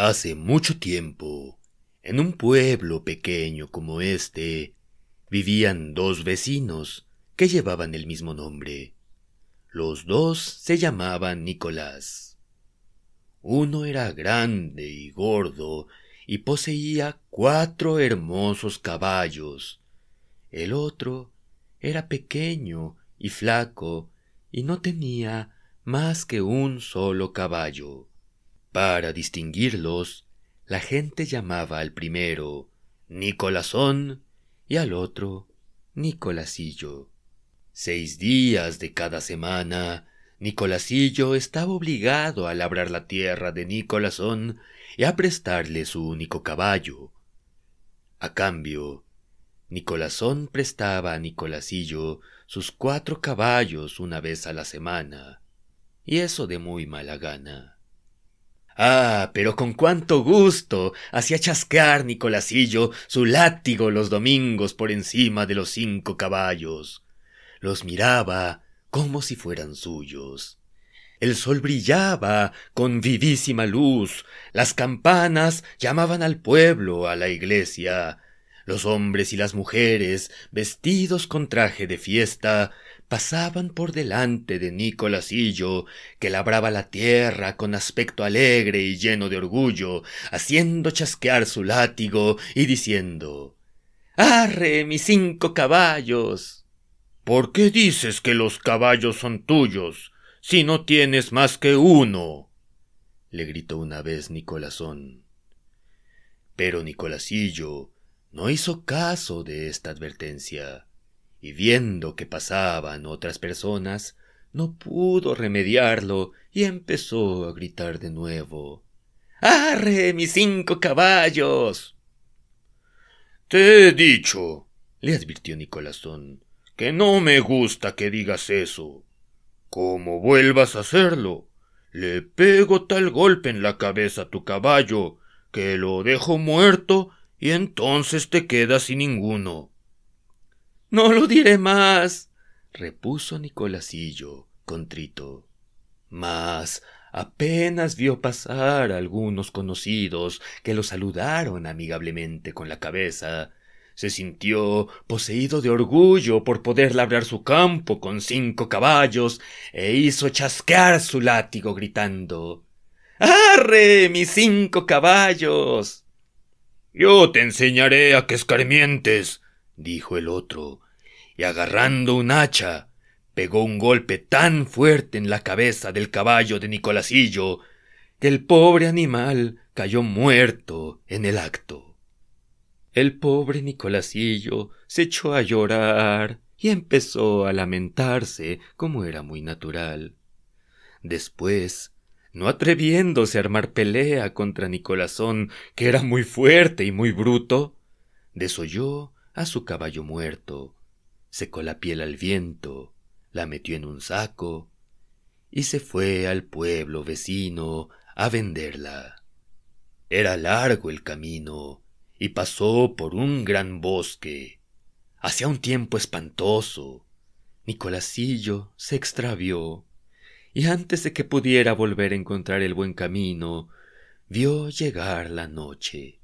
Hace mucho tiempo, en un pueblo pequeño como este, vivían dos vecinos que llevaban el mismo nombre. Los dos se llamaban Nicolás. Uno era grande y gordo y poseía cuatro hermosos caballos. El otro era pequeño y flaco y no tenía más que un solo caballo. Para distinguirlos, la gente llamaba al primero Nicolasón y al otro Nicolasillo. Seis días de cada semana, Nicolasillo estaba obligado a labrar la tierra de Nicolasón y a prestarle su único caballo. A cambio, Nicolasón prestaba a Nicolasillo sus cuatro caballos una vez a la semana, y eso de muy mala gana. Ah, pero con cuánto gusto hacía chasquear Nicolasillo su látigo los domingos por encima de los cinco caballos. Los miraba como si fueran suyos. El sol brillaba con vivísima luz, las campanas llamaban al pueblo, a la iglesia, los hombres y las mujeres, vestidos con traje de fiesta, pasaban por delante de Nicolasillo, que labraba la tierra con aspecto alegre y lleno de orgullo, haciendo chasquear su látigo y diciendo Arre, mis cinco caballos. ¿Por qué dices que los caballos son tuyos, si no tienes más que uno? le gritó una vez Nicolasón. Pero Nicolasillo no hizo caso de esta advertencia, y viendo que pasaban otras personas, no pudo remediarlo y empezó a gritar de nuevo. ¡Arre, mis cinco caballos! Te he dicho, le advirtió Nicolasón, que no me gusta que digas eso. Como vuelvas a hacerlo, le pego tal golpe en la cabeza a tu caballo que lo dejo muerto y entonces te quedas sin ninguno. No lo diré más, repuso Nicolasillo, contrito. Mas apenas vio pasar algunos conocidos que lo saludaron amigablemente con la cabeza, se sintió poseído de orgullo por poder labrar su campo con cinco caballos e hizo chasquear su látigo gritando Arre, mis cinco caballos. Yo te enseñaré a que escarmientes, dijo el otro, y agarrando un hacha, pegó un golpe tan fuerte en la cabeza del caballo de Nicolasillo, que el pobre animal cayó muerto en el acto. El pobre Nicolasillo se echó a llorar y empezó a lamentarse como era muy natural. Después no atreviéndose a armar pelea contra Nicolasón, que era muy fuerte y muy bruto, desolló a su caballo muerto, secó la piel al viento, la metió en un saco y se fue al pueblo vecino a venderla. Era largo el camino y pasó por un gran bosque. Hacía un tiempo espantoso. Nicolasillo se extravió y antes de que pudiera volver a encontrar el buen camino, vio llegar la noche.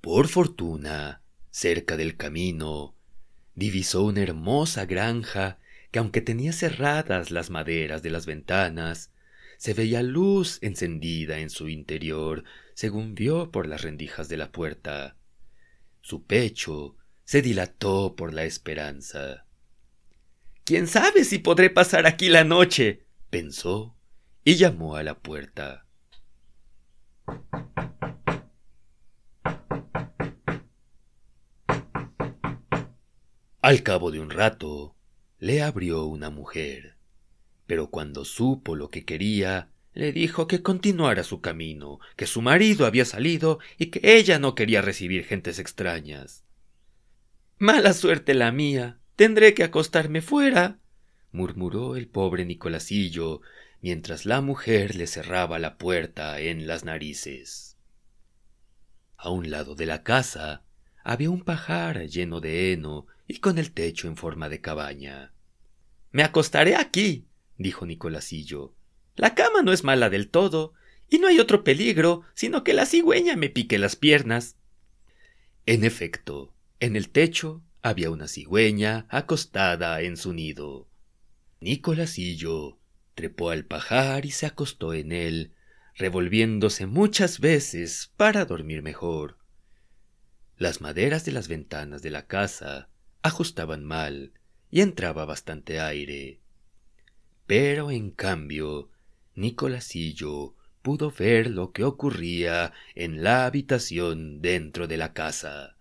Por fortuna, cerca del camino, divisó una hermosa granja que aunque tenía cerradas las maderas de las ventanas, se veía luz encendida en su interior, según vio por las rendijas de la puerta. Su pecho se dilató por la esperanza. ¿Quién sabe si podré pasar aquí la noche? pensó y llamó a la puerta. Al cabo de un rato, le abrió una mujer, pero cuando supo lo que quería, le dijo que continuara su camino, que su marido había salido y que ella no quería recibir gentes extrañas. Mala suerte la mía. Tendré que acostarme fuera murmuró el pobre Nicolasillo mientras la mujer le cerraba la puerta en las narices. A un lado de la casa había un pajar lleno de heno y con el techo en forma de cabaña. Me acostaré aquí, dijo Nicolasillo. La cama no es mala del todo, y no hay otro peligro sino que la cigüeña me pique las piernas. En efecto, en el techo había una cigüeña acostada en su nido. Nicolasillo trepó al pajar y se acostó en él, revolviéndose muchas veces para dormir mejor. Las maderas de las ventanas de la casa ajustaban mal y entraba bastante aire. Pero en cambio, Nicolasillo pudo ver lo que ocurría en la habitación dentro de la casa.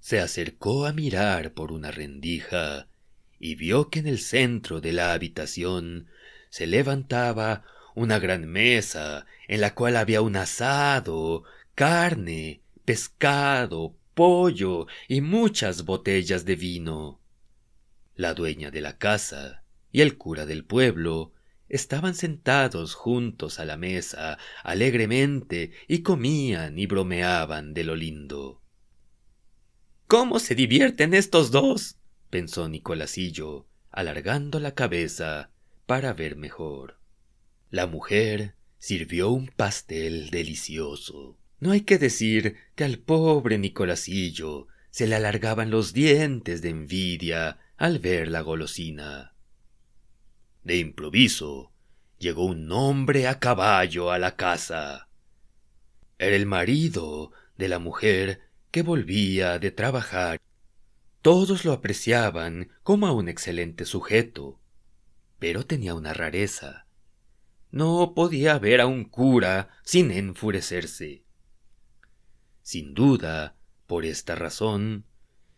Se acercó a mirar por una rendija y vio que en el centro de la habitación se levantaba una gran mesa en la cual había un asado, carne, pescado, pollo y muchas botellas de vino. La dueña de la casa y el cura del pueblo estaban sentados juntos a la mesa alegremente y comían y bromeaban de lo lindo. ¿Cómo se divierten estos dos? pensó Nicolasillo, alargando la cabeza para ver mejor. La mujer sirvió un pastel delicioso. No hay que decir que al pobre Nicolasillo se le alargaban los dientes de envidia al ver la golosina. De improviso llegó un hombre a caballo a la casa. Era el marido de la mujer que volvía de trabajar. Todos lo apreciaban como a un excelente sujeto, pero tenía una rareza. No podía ver a un cura sin enfurecerse. Sin duda, por esta razón,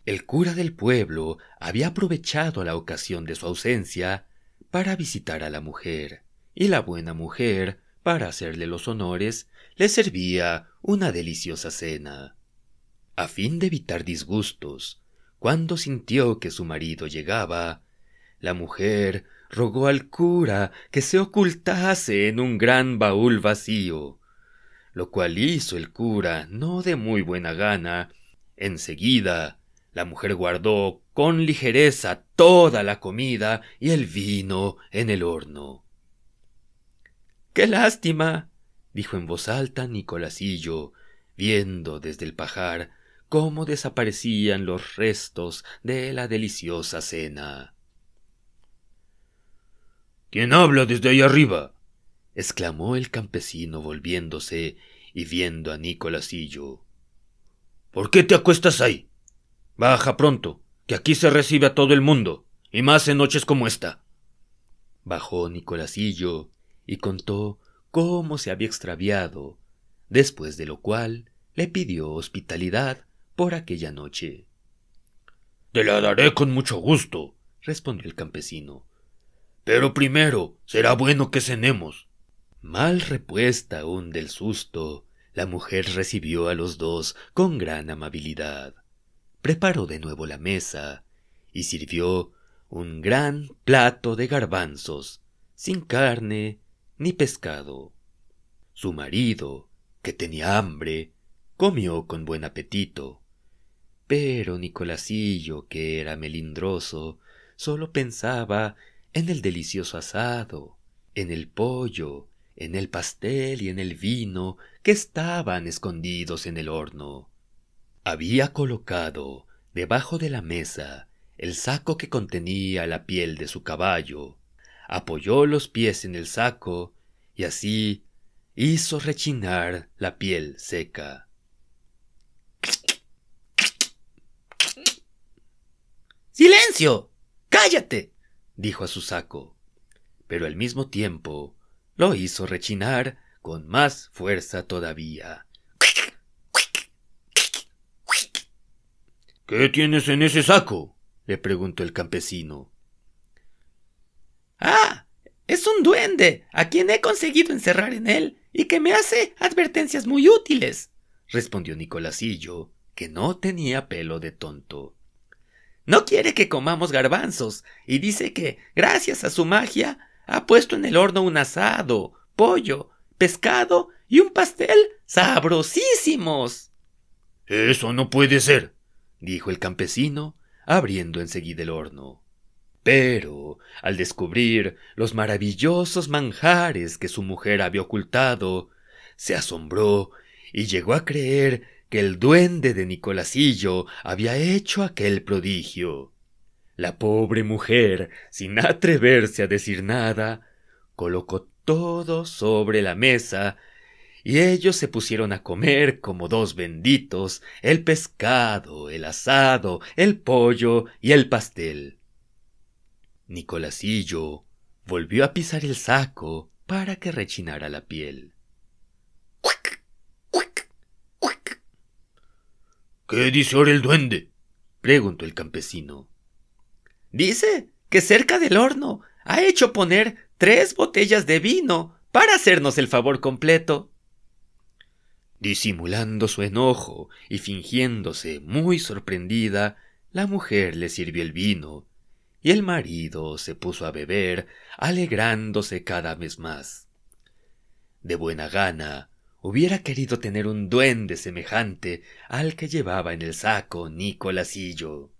el cura del pueblo había aprovechado la ocasión de su ausencia para visitar a la mujer, y la buena mujer, para hacerle los honores, le servía una deliciosa cena. A fin de evitar disgustos, cuando sintió que su marido llegaba, la mujer rogó al cura que se ocultase en un gran baúl vacío, lo cual hizo el cura no de muy buena gana. Enseguida la mujer guardó con ligereza toda la comida y el vino en el horno. ¡Qué lástima! dijo en voz alta Nicolasillo, viendo desde el pajar cómo desaparecían los restos de la deliciosa cena. ¿Quién habla desde ahí arriba? Exclamó el campesino volviéndose y viendo a Nicolasillo. ¿Por qué te acuestas ahí? Baja pronto, que aquí se recibe a todo el mundo, y más en noches como esta. Bajó Nicolasillo y contó cómo se había extraviado, después de lo cual le pidió hospitalidad por aquella noche. Te la daré con mucho gusto, respondió el campesino. Pero primero será bueno que cenemos. Mal repuesta aún del susto, la mujer recibió a los dos con gran amabilidad preparó de nuevo la mesa y sirvió un gran plato de garbanzos, sin carne ni pescado. Su marido, que tenía hambre, comió con buen apetito. Pero Nicolasillo, que era melindroso, sólo pensaba en el delicioso asado, en el pollo, en el pastel y en el vino que estaban escondidos en el horno. Había colocado debajo de la mesa el saco que contenía la piel de su caballo, apoyó los pies en el saco y así hizo rechinar la piel seca. ¡Silencio! ¡Cállate! dijo a su saco, pero al mismo tiempo lo hizo rechinar con más fuerza todavía. ¿Qué tienes en ese saco? le preguntó el campesino. Ah, es un duende, a quien he conseguido encerrar en él y que me hace advertencias muy útiles, respondió Nicolasillo, que no tenía pelo de tonto. No quiere que comamos garbanzos y dice que, gracias a su magia, ha puesto en el horno un asado, pollo, pescado y un pastel sabrosísimos. Eso no puede ser, dijo el campesino, abriendo enseguida el horno. Pero, al descubrir los maravillosos manjares que su mujer había ocultado, se asombró y llegó a creer que el duende de Nicolasillo había hecho aquel prodigio. La pobre mujer, sin atreverse a decir nada, colocó todo sobre la mesa y ellos se pusieron a comer como dos benditos el pescado, el asado, el pollo y el pastel. Nicolasillo volvió a pisar el saco para que rechinara la piel. ¿Qué dice ahora el duende? preguntó el campesino. Dice que cerca del horno ha hecho poner tres botellas de vino para hacernos el favor completo. Disimulando su enojo y fingiéndose muy sorprendida, la mujer le sirvió el vino, y el marido se puso a beber, alegrándose cada vez más. De buena gana, hubiera querido tener un duende semejante al que llevaba en el saco Nicolasillo.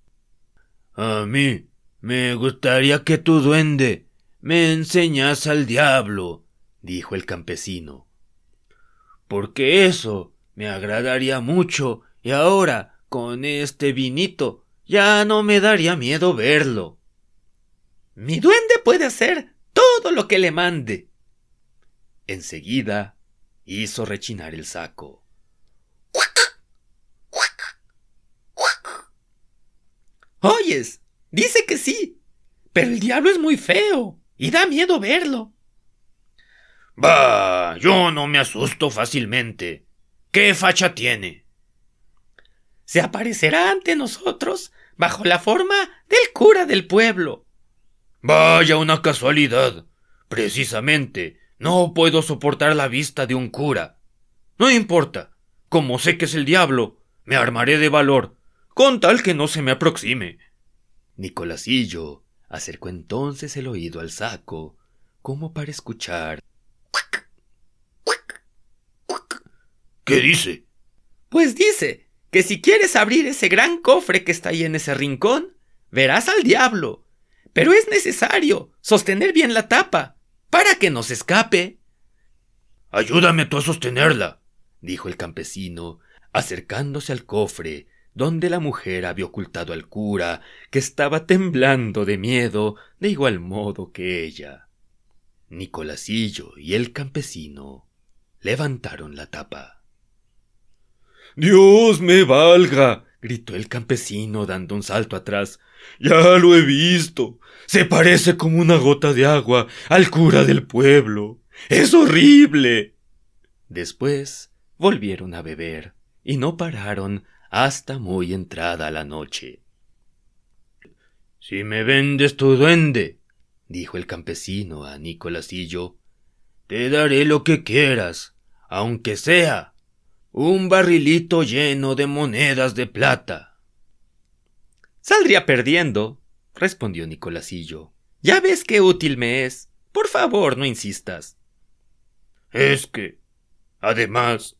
A mí me gustaría que tu duende me enseñase al diablo, dijo el campesino. Porque eso me agradaría mucho y ahora, con este vinito, ya no me daría miedo verlo. Mi duende puede hacer todo lo que le mande. Enseguida hizo rechinar el saco. Oyes, dice que sí, pero el diablo es muy feo y da miedo verlo. Bah, yo no me asusto fácilmente. ¿Qué facha tiene? Se aparecerá ante nosotros bajo la forma del cura del pueblo. Vaya una casualidad. Precisamente, no puedo soportar la vista de un cura. No importa. Como sé que es el diablo, me armaré de valor, con tal que no se me aproxime. Nicolasillo acercó entonces el oído al saco, como para escuchar. ¿Qué dice? Pues dice que si quieres abrir ese gran cofre que está ahí en ese rincón, verás al diablo. Pero es necesario sostener bien la tapa para que no se escape. Ayúdame tú a sostenerla, dijo el campesino, acercándose al cofre donde la mujer había ocultado al cura, que estaba temblando de miedo de igual modo que ella. Nicolasillo y el campesino levantaron la tapa. Dios me valga. gritó el campesino dando un salto atrás. Ya lo he visto. Se parece como una gota de agua al cura del pueblo. Es horrible. Después volvieron a beber y no pararon hasta muy entrada la noche. Si me vendes tu duende, dijo el campesino a Nicolasillo, te daré lo que quieras, aunque sea un barrilito lleno de monedas de plata. Saldría perdiendo, respondió Nicolasillo. Ya ves qué útil me es. Por favor, no insistas. Es que, además,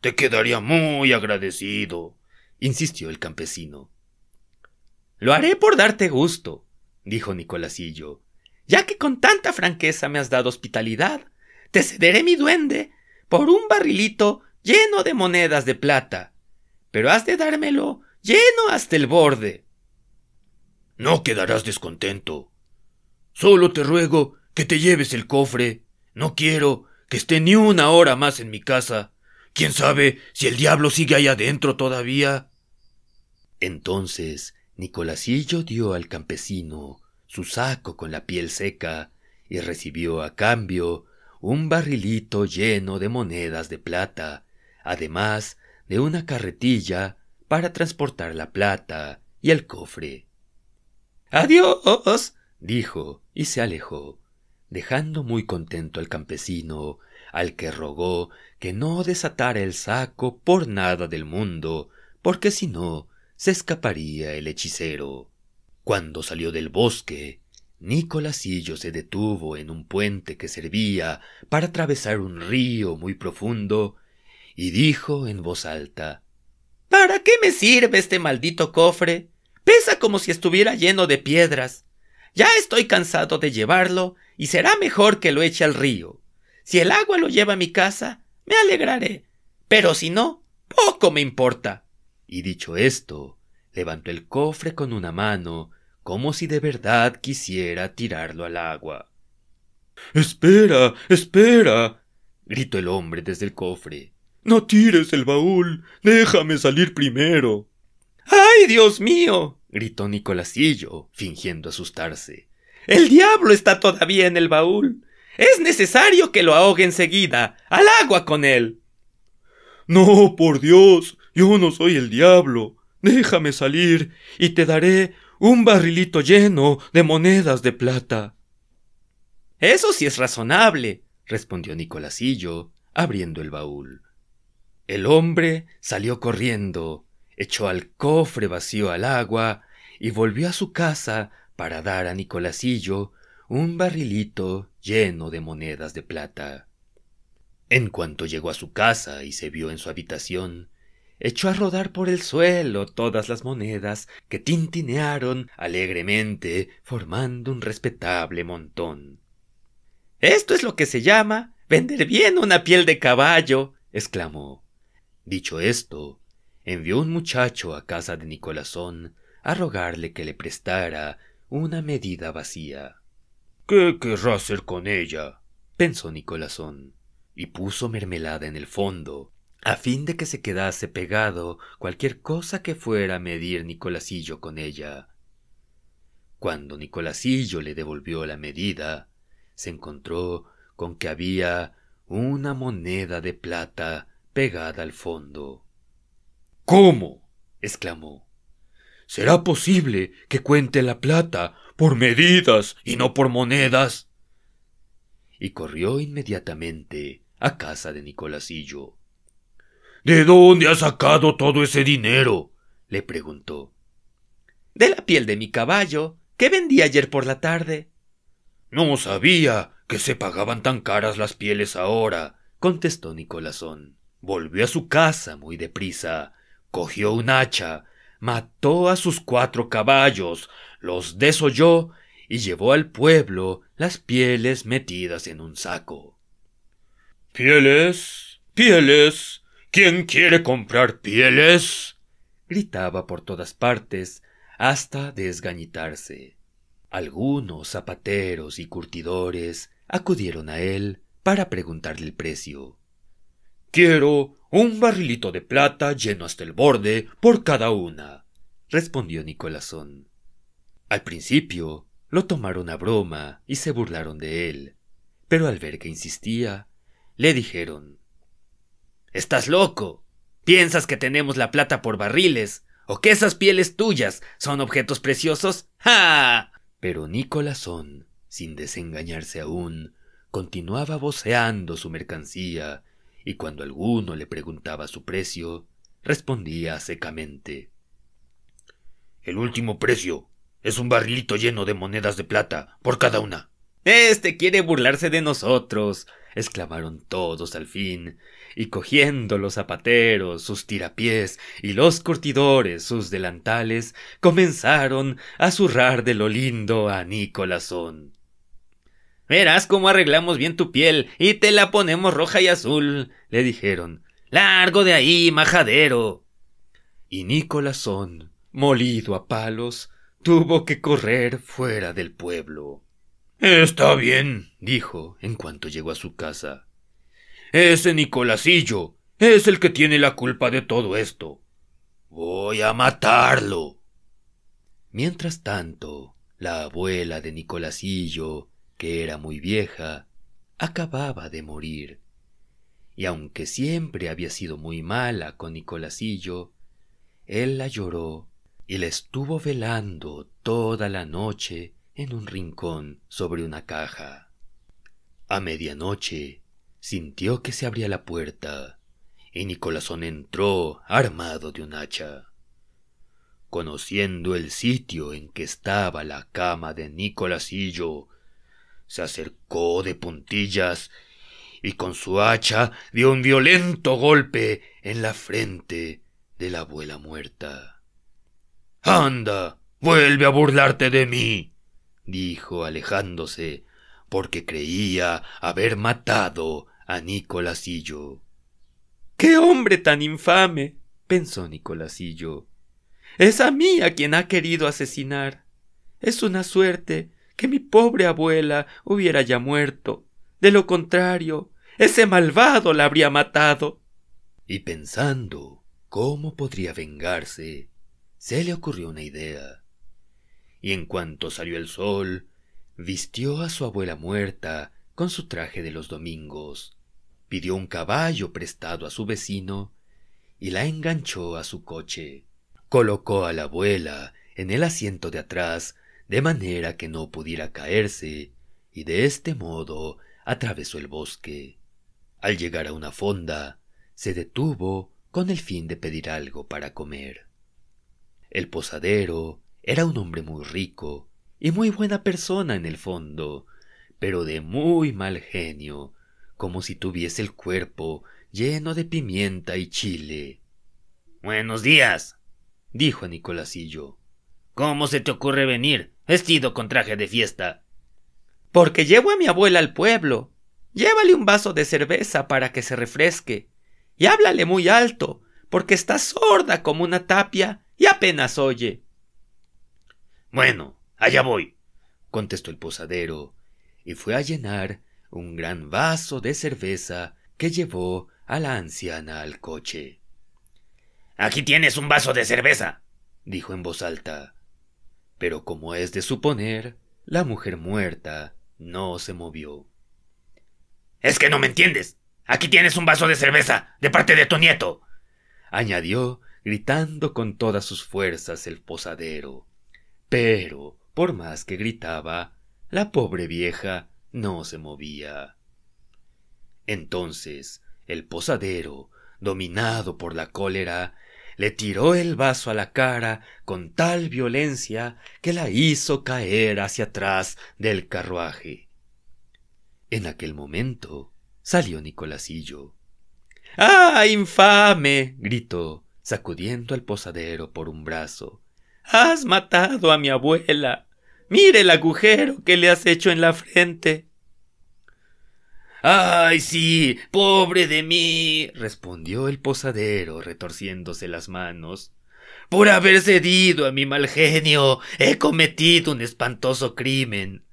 te quedaría muy agradecido, insistió el campesino. Lo haré por darte gusto, dijo Nicolasillo. Ya que con tanta franqueza me has dado hospitalidad, te cederé mi duende por un barrilito lleno de monedas de plata. Pero has de dármelo lleno hasta el borde. No quedarás descontento. Solo te ruego que te lleves el cofre. No quiero que esté ni una hora más en mi casa. ¿Quién sabe si el diablo sigue ahí adentro todavía? Entonces Nicolasillo dio al campesino su saco con la piel seca y recibió a cambio un barrilito lleno de monedas de plata, además de una carretilla para transportar la plata y el cofre. Adiós, dijo, y se alejó, dejando muy contento al campesino, al que rogó que no desatara el saco por nada del mundo, porque si no se escaparía el hechicero. Cuando salió del bosque, Nicolasillo se detuvo en un puente que servía para atravesar un río muy profundo y dijo en voz alta ¿Para qué me sirve este maldito cofre? Pesa como si estuviera lleno de piedras. Ya estoy cansado de llevarlo y será mejor que lo eche al río. Si el agua lo lleva a mi casa, me alegraré. Pero si no, poco me importa. Y dicho esto, levantó el cofre con una mano, como si de verdad quisiera tirarlo al agua. Espera, espera. gritó el hombre desde el cofre. No tires el baúl. Déjame salir primero. ¡Ay, Dios mío! gritó Nicolasillo, fingiendo asustarse. El diablo está todavía en el baúl. Es necesario que lo ahogue enseguida. Al agua con él. No, por Dios. Yo no soy el diablo. Déjame salir y te daré un barrilito lleno de monedas de plata. Eso sí es razonable, respondió Nicolasillo, abriendo el baúl. El hombre salió corriendo, echó al cofre vacío al agua y volvió a su casa para dar a Nicolasillo un barrilito lleno de monedas de plata. En cuanto llegó a su casa y se vio en su habitación, echó a rodar por el suelo todas las monedas que tintinearon alegremente formando un respetable montón. Esto es lo que se llama vender bien una piel de caballo, exclamó. Dicho esto, envió un muchacho a casa de Nicolásón a rogarle que le prestara una medida vacía. ¿Qué querrá hacer con ella? pensó Nicolásón, y puso mermelada en el fondo, a fin de que se quedase pegado cualquier cosa que fuera a medir Nicolasillo con ella. Cuando Nicolasillo le devolvió la medida, se encontró con que había una moneda de plata pegada al fondo. ¿Cómo? exclamó. ¿Será posible que cuente la plata por medidas y no por monedas? Y corrió inmediatamente a casa de Nicolasillo. ¿De dónde ha sacado todo ese dinero? le preguntó. De la piel de mi caballo, que vendí ayer por la tarde. No sabía que se pagaban tan caras las pieles ahora, contestó Nicolásón. Volvió a su casa muy deprisa, cogió un hacha, mató a sus cuatro caballos, los desolló y llevó al pueblo las pieles metidas en un saco. Pieles, pieles. ¿Quién quiere comprar pieles? gritaba por todas partes hasta desgañitarse. Algunos zapateros y curtidores acudieron a él para preguntarle el precio. Quiero un barrilito de plata lleno hasta el borde por cada una, respondió Nicolásón. Al principio lo tomaron a broma y se burlaron de él, pero al ver que insistía, le dijeron Estás loco. ¿Piensas que tenemos la plata por barriles? ¿O que esas pieles tuyas son objetos preciosos? ¡Ja! Pero Nicolásón, sin desengañarse aún, continuaba voceando su mercancía, y cuando alguno le preguntaba su precio, respondía secamente El último precio es un barrilito lleno de monedas de plata por cada una. Este quiere burlarse de nosotros, exclamaron todos al fin, y cogiendo los zapateros sus tirapiés y los curtidores sus delantales, comenzaron a zurrar de lo lindo a Nicolásón. Verás cómo arreglamos bien tu piel y te la ponemos roja y azul, le dijeron. Largo de ahí, majadero. Y Nicolásón, molido a palos, tuvo que correr fuera del pueblo. Está bien, dijo en cuanto llegó a su casa. Ese Nicolasillo es el que tiene la culpa de todo esto. Voy a matarlo. Mientras tanto, la abuela de Nicolasillo, que era muy vieja, acababa de morir. Y aunque siempre había sido muy mala con Nicolasillo, él la lloró y la estuvo velando toda la noche en un rincón sobre una caja. A medianoche sintió que se abría la puerta y Nicolásón entró armado de un hacha. Conociendo el sitio en que estaba la cama de Nicolasillo, se acercó de puntillas y con su hacha dio un violento golpe en la frente de la abuela muerta. Anda, vuelve a burlarte de mí, dijo alejándose, porque creía haber matado a Nicolasillo. ¡Qué hombre tan infame! pensó Nicolasillo. Es a mí a quien ha querido asesinar. Es una suerte que mi pobre abuela hubiera ya muerto. De lo contrario, ese malvado la habría matado. Y pensando cómo podría vengarse, se le ocurrió una idea. Y en cuanto salió el sol, vistió a su abuela muerta con su traje de los domingos, pidió un caballo prestado a su vecino y la enganchó a su coche. Colocó a la abuela en el asiento de atrás de manera que no pudiera caerse, y de este modo atravesó el bosque. Al llegar a una fonda, se detuvo con el fin de pedir algo para comer. El posadero era un hombre muy rico y muy buena persona en el fondo, pero de muy mal genio, como si tuviese el cuerpo lleno de pimienta y chile. Buenos días, dijo a Nicolasillo. ¿Cómo se te ocurre venir, vestido con traje de fiesta? Porque llevo a mi abuela al pueblo. Llévale un vaso de cerveza para que se refresque. Y háblale muy alto, porque está sorda como una tapia y apenas oye. Bueno, allá voy, contestó el posadero, y fue a llenar un gran vaso de cerveza que llevó a la anciana al coche. Aquí tienes un vaso de cerveza, dijo en voz alta. Pero como es de suponer, la mujer muerta no se movió. Es que no me entiendes. Aquí tienes un vaso de cerveza, de parte de tu nieto. añadió, gritando con todas sus fuerzas el posadero. Pero, por más que gritaba, la pobre vieja no se movía. Entonces el posadero, dominado por la cólera, le tiró el vaso a la cara con tal violencia que la hizo caer hacia atrás del carruaje. En aquel momento salió Nicolasillo. ¡Ah, infame! gritó, sacudiendo al posadero por un brazo. Has matado a mi abuela. Mire el agujero que le has hecho en la frente. Ay, sí, pobre de mí, respondió el posadero, retorciéndose las manos. Por haber cedido a mi mal genio, he cometido un espantoso crimen.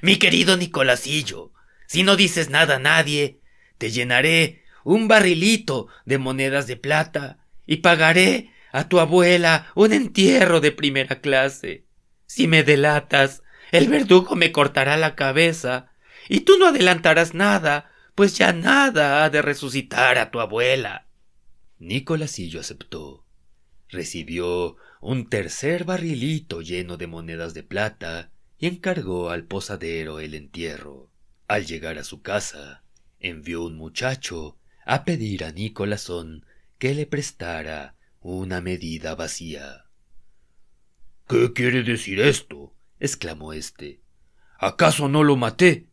Mi querido Nicolasillo, si no dices nada a nadie, te llenaré un barrilito de monedas de plata y pagaré a tu abuela un entierro de primera clase. Si me delatas, el verdugo me cortará la cabeza, y tú no adelantarás nada, pues ya nada ha de resucitar a tu abuela. Nicolasillo aceptó. Recibió un tercer barrilito lleno de monedas de plata y encargó al posadero el entierro. Al llegar a su casa, envió un muchacho a pedir a Nicolasón que le prestara una medida vacía. ¿Qué quiere decir esto? exclamó éste. ¿Acaso no lo maté?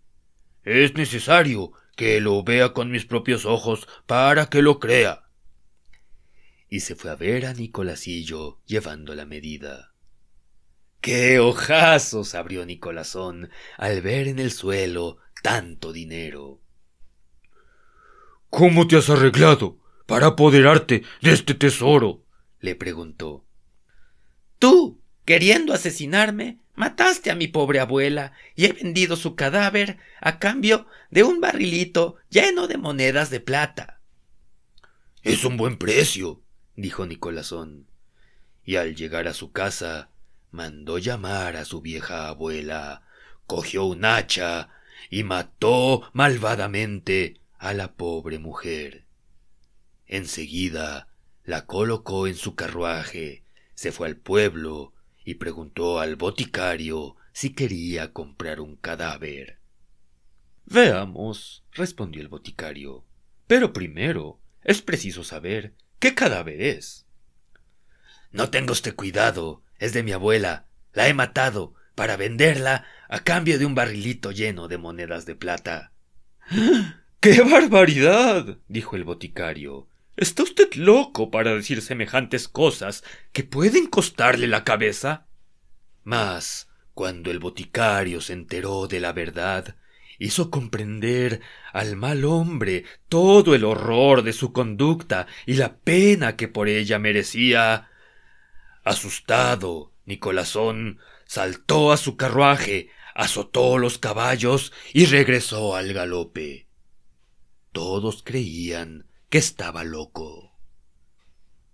Es necesario que lo vea con mis propios ojos para que lo crea. Y se fue a ver a Nicolasillo llevando la medida. ¡Qué ojazos! abrió Nicolasón al ver en el suelo tanto dinero. ¿Cómo te has arreglado? para apoderarte de este tesoro? le preguntó. Tú, queriendo asesinarme, mataste a mi pobre abuela y he vendido su cadáver a cambio de un barrilito lleno de monedas de plata. Es un buen precio, dijo Nicolasón. Y al llegar a su casa, mandó llamar a su vieja abuela, cogió un hacha y mató malvadamente a la pobre mujer. Enseguida la colocó en su carruaje, se fue al pueblo y preguntó al boticario si quería comprar un cadáver. Veamos, respondió el boticario. Pero primero es preciso saber qué cadáver es. No tenga usted cuidado, es de mi abuela. La he matado para venderla a cambio de un barrilito lleno de monedas de plata. ¡Qué barbaridad! dijo el boticario. ¿Está usted loco para decir semejantes cosas que pueden costarle la cabeza? Mas, Cuando el boticario se enteró de la verdad, hizo comprender al mal hombre todo el horror de su conducta y la pena que por ella merecía. Asustado, Nicolásón saltó a su carruaje, azotó los caballos y regresó al galope. Todos creían que estaba loco.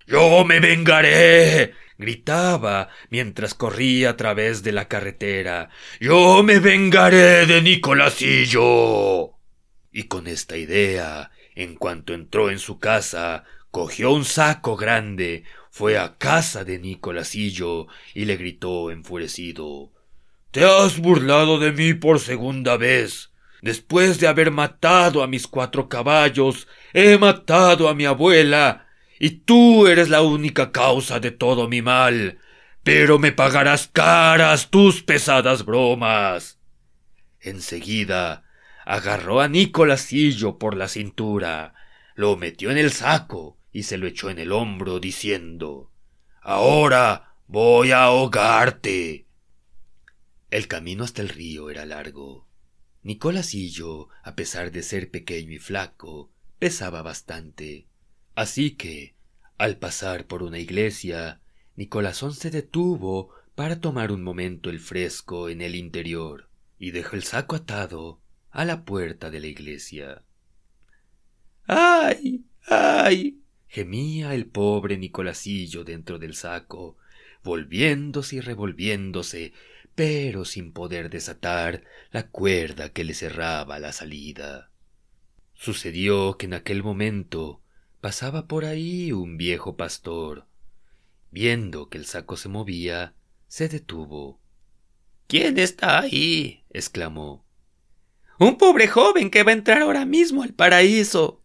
Yo me vengaré. gritaba mientras corría a través de la carretera. Yo me vengaré de Nicolasillo. Y con esta idea, en cuanto entró en su casa, cogió un saco grande, fue a casa de Nicolasillo y le gritó enfurecido Te has burlado de mí por segunda vez. Después de haber matado a mis cuatro caballos, he matado a mi abuela, y tú eres la única causa de todo mi mal. Pero me pagarás caras tus pesadas bromas. Enseguida agarró a Nicolasillo por la cintura, lo metió en el saco y se lo echó en el hombro, diciendo Ahora voy a ahogarte. El camino hasta el río era largo. Nicolasillo, a pesar de ser pequeño y flaco, pesaba bastante. Así que, al pasar por una iglesia, Nicolásón se detuvo para tomar un momento el fresco en el interior y dejó el saco atado a la puerta de la iglesia. ¡Ay! ¡ay! gemía el pobre Nicolasillo dentro del saco, volviéndose y revolviéndose pero sin poder desatar la cuerda que le cerraba la salida. Sucedió que en aquel momento pasaba por ahí un viejo pastor. Viendo que el saco se movía, se detuvo. ¿Quién está ahí? exclamó. Un pobre joven que va a entrar ahora mismo al paraíso.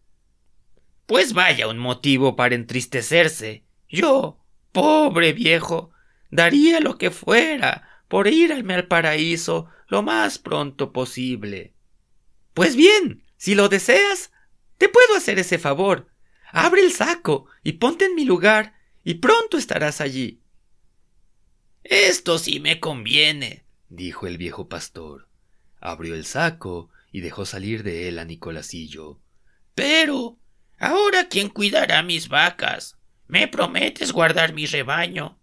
Pues vaya un motivo para entristecerse. Yo, pobre viejo, daría lo que fuera por irme al paraíso lo más pronto posible. Pues bien, si lo deseas, te puedo hacer ese favor. Abre el saco y ponte en mi lugar, y pronto estarás allí. Esto sí me conviene, dijo el viejo pastor. Abrió el saco y dejó salir de él a Nicolasillo. Pero. Ahora quién cuidará mis vacas. ¿Me prometes guardar mi rebaño?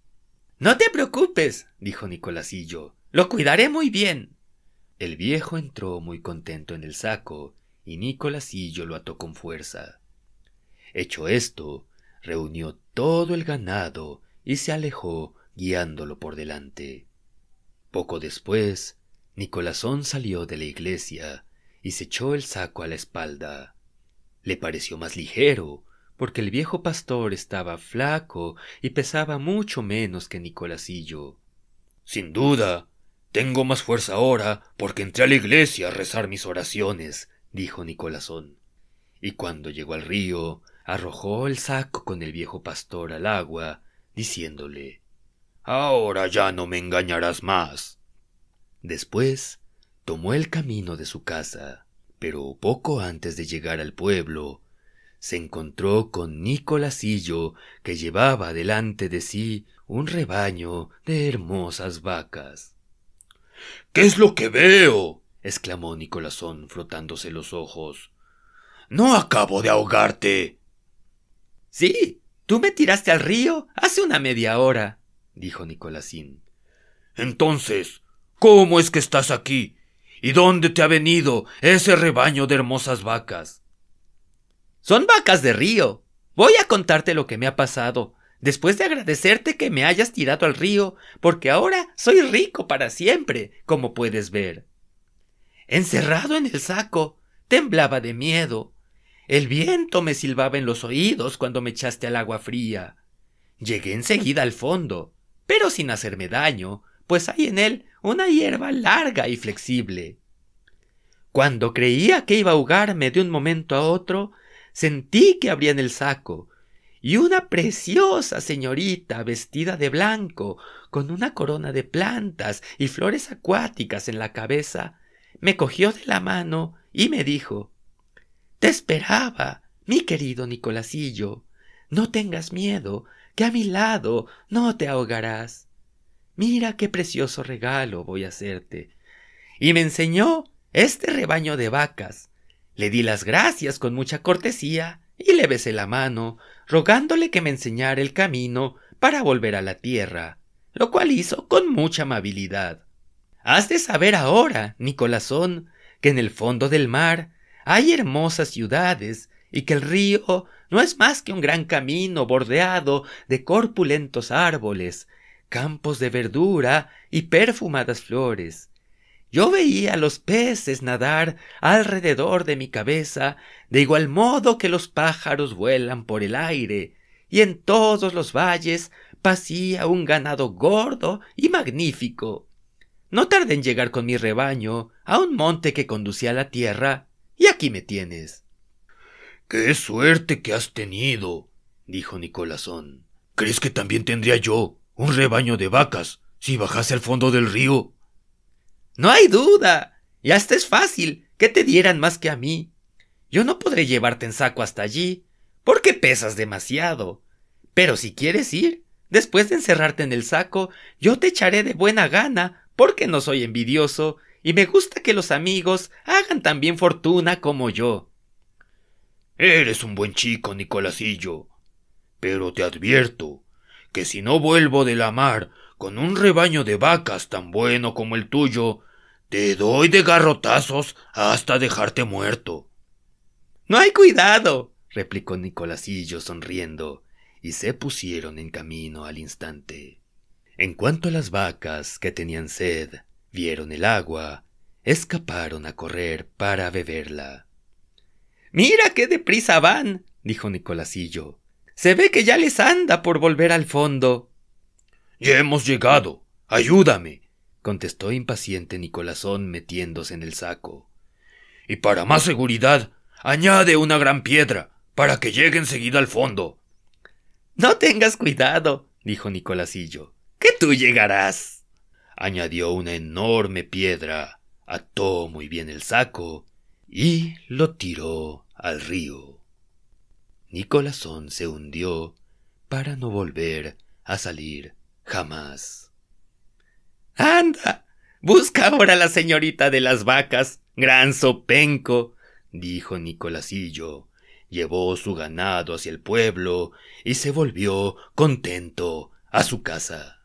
No te preocupes, dijo Nicolasillo. Lo cuidaré muy bien. El viejo entró muy contento en el saco, y Nicolasillo lo ató con fuerza. Hecho esto, reunió todo el ganado y se alejó guiándolo por delante. Poco después, Nicolásón salió de la iglesia y se echó el saco a la espalda. Le pareció más ligero porque el viejo pastor estaba flaco y pesaba mucho menos que Nicolasillo. Sin duda, tengo más fuerza ahora porque entré a la iglesia a rezar mis oraciones, dijo Nicolásón. Y cuando llegó al río, arrojó el saco con el viejo pastor al agua, diciéndole Ahora ya no me engañarás más. Después tomó el camino de su casa, pero poco antes de llegar al pueblo, se encontró con Nicolasillo, que llevaba delante de sí un rebaño de hermosas vacas. ¿Qué es lo que veo? exclamó Nicolásón frotándose los ojos. No acabo de ahogarte. Sí, tú me tiraste al río hace una media hora, dijo Nicolásín. Entonces, ¿cómo es que estás aquí? ¿Y dónde te ha venido ese rebaño de hermosas vacas? Son vacas de río. Voy a contarte lo que me ha pasado, después de agradecerte que me hayas tirado al río, porque ahora soy rico para siempre, como puedes ver. Encerrado en el saco, temblaba de miedo. El viento me silbaba en los oídos cuando me echaste al agua fría. Llegué enseguida al fondo, pero sin hacerme daño, pues hay en él una hierba larga y flexible. Cuando creía que iba a ahogarme de un momento a otro, sentí que abrían el saco, y una preciosa señorita vestida de blanco, con una corona de plantas y flores acuáticas en la cabeza, me cogió de la mano y me dijo Te esperaba, mi querido Nicolasillo. No tengas miedo, que a mi lado no te ahogarás. Mira qué precioso regalo voy a hacerte. Y me enseñó este rebaño de vacas. Le di las gracias con mucha cortesía y le besé la mano, rogándole que me enseñara el camino para volver a la tierra, lo cual hizo con mucha amabilidad. Has de saber ahora, Nicolasón, que en el fondo del mar hay hermosas ciudades y que el río no es más que un gran camino bordeado de corpulentos árboles, campos de verdura y perfumadas flores. Yo veía los peces nadar alrededor de mi cabeza, de igual modo que los pájaros vuelan por el aire, y en todos los valles pasía un ganado gordo y magnífico. No tardé en llegar con mi rebaño a un monte que conducía a la tierra, y aquí me tienes. Qué suerte que has tenido, dijo Nicolasón. ¿Crees que también tendría yo un rebaño de vacas si bajase al fondo del río? No hay duda. Y hasta es fácil que te dieran más que a mí. Yo no podré llevarte en saco hasta allí, porque pesas demasiado. Pero si quieres ir, después de encerrarte en el saco, yo te echaré de buena gana, porque no soy envidioso, y me gusta que los amigos hagan también fortuna como yo. Eres un buen chico, Nicolasillo. Pero te advierto que si no vuelvo de la mar con un rebaño de vacas tan bueno como el tuyo, te doy de garrotazos hasta dejarte muerto. No hay cuidado, replicó Nicolasillo sonriendo, y se pusieron en camino al instante. En cuanto a las vacas que tenían sed, vieron el agua, escaparon a correr para beberla. Mira qué deprisa van, dijo Nicolasillo. Se ve que ya les anda por volver al fondo. Ya hemos llegado. Ayúdame, contestó impaciente Nicolasón metiéndose en el saco. Y para más seguridad, añade una gran piedra, para que llegue enseguida al fondo. No tengas cuidado, dijo Nicolasillo, que tú llegarás. Añadió una enorme piedra, ató muy bien el saco y lo tiró al río. Nicolasón se hundió para no volver a salir jamás. Anda, busca ahora a la señorita de las vacas, gran sopenco, dijo Nicolasillo. Llevó su ganado hacia el pueblo y se volvió contento a su casa.